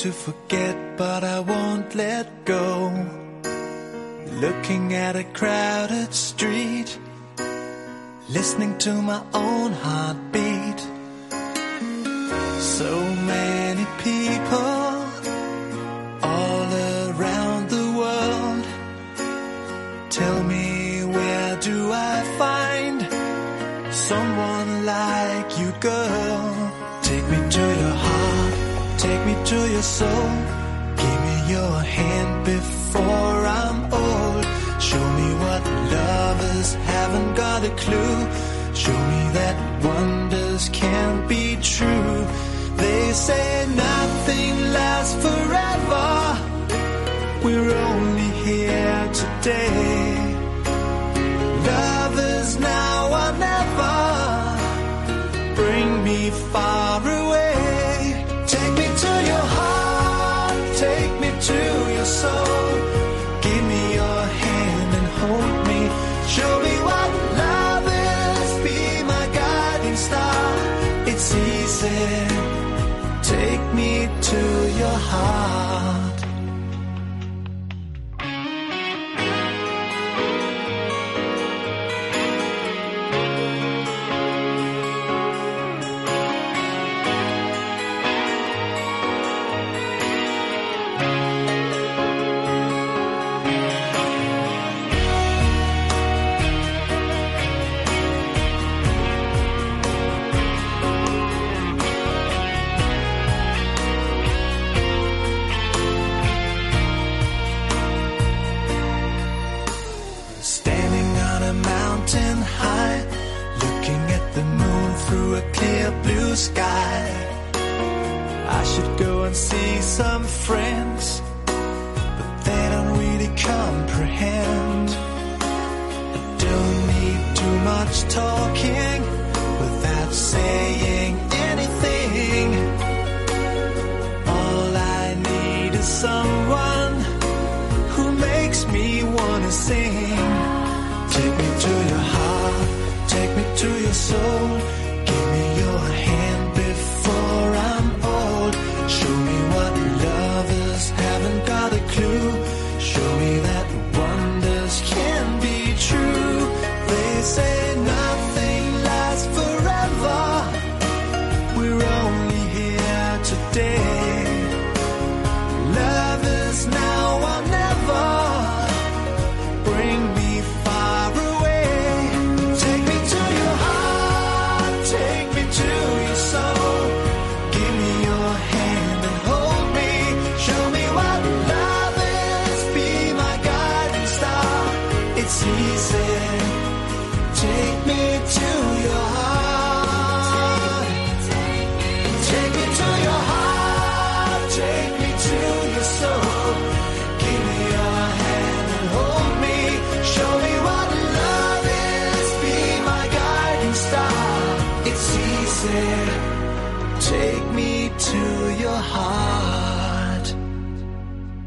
To forget, but I won't let go. Looking at a crowded street, listening to my own heartbeat. So many people all around the world. Tell me where do I find someone like me to your soul. Give me your hand before I'm old. Show me what lovers haven't got a clue. Show me that wonders can't be true. They say nothing lasts forever. We're only here today. To your soul.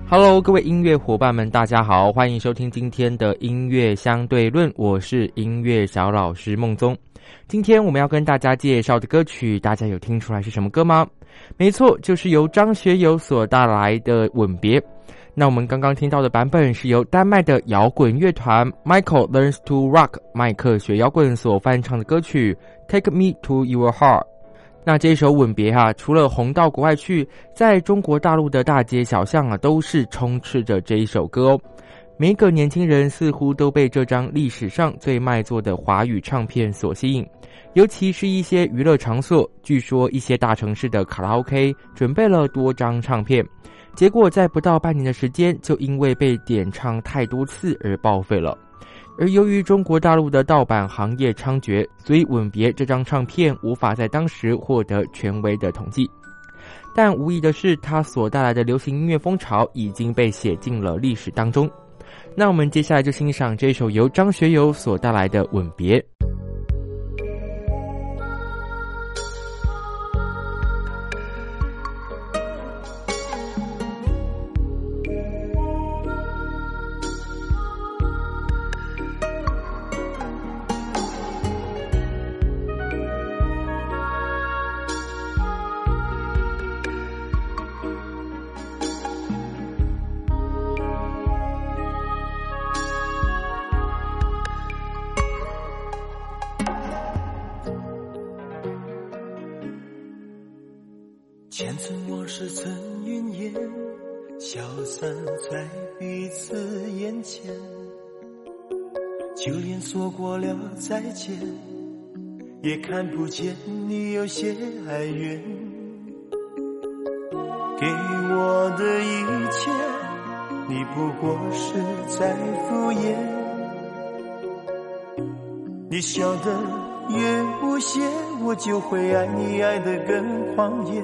Hello，各位音乐伙伴们，大家好，欢迎收听今天的音乐相对论，我是音乐小老师孟宗。今天我们要跟大家介绍的歌曲，大家有听出来是什么歌吗？没错，就是由张学友所带来的《吻别》。那我们刚刚听到的版本是由丹麦的摇滚乐团 Michael Learns to Rock 麦克学摇滚所翻唱的歌曲《Take Me to Your Heart》。那这首《吻别》哈，除了红到国外去，在中国大陆的大街小巷啊，都是充斥着这一首歌哦。每个年轻人似乎都被这张历史上最卖座的华语唱片所吸引，尤其是一些娱乐场所。据说一些大城市的卡拉 OK 准备了多张唱片，结果在不到半年的时间，就因为被点唱太多次而报废了。而由于中国大陆的盗版行业猖獗，所以《吻别》这张唱片无法在当时获得权威的统计。但无疑的是，它所带来的流行音乐风潮已经被写进了历史当中。那我们接下来就欣赏这首由张学友所带来的《吻别》。是曾云烟，消散在彼此眼前。就连说过了再见，也看不见你有些哀怨。给我的一切，你不过是在敷衍。你笑得越无邪，我就会爱你爱得更狂野。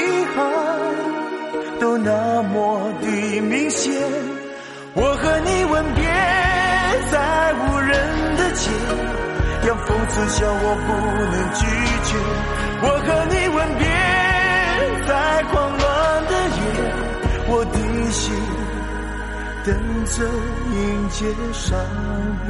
都那么的明显，我和你吻别在无人的街，让讽刺笑我不能拒绝。我和你吻别在狂乱的夜，我的心等着迎接伤悲。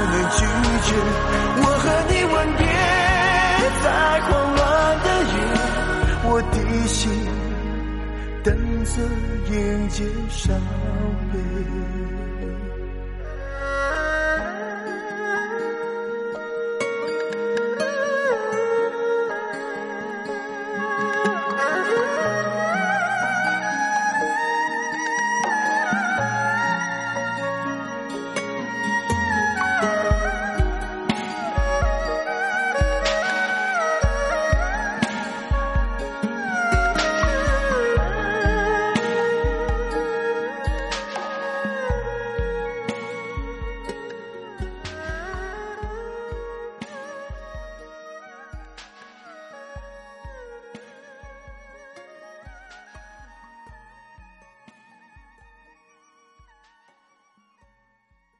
拒绝。我和你吻别在狂乱的夜，我的心等着迎接伤悲。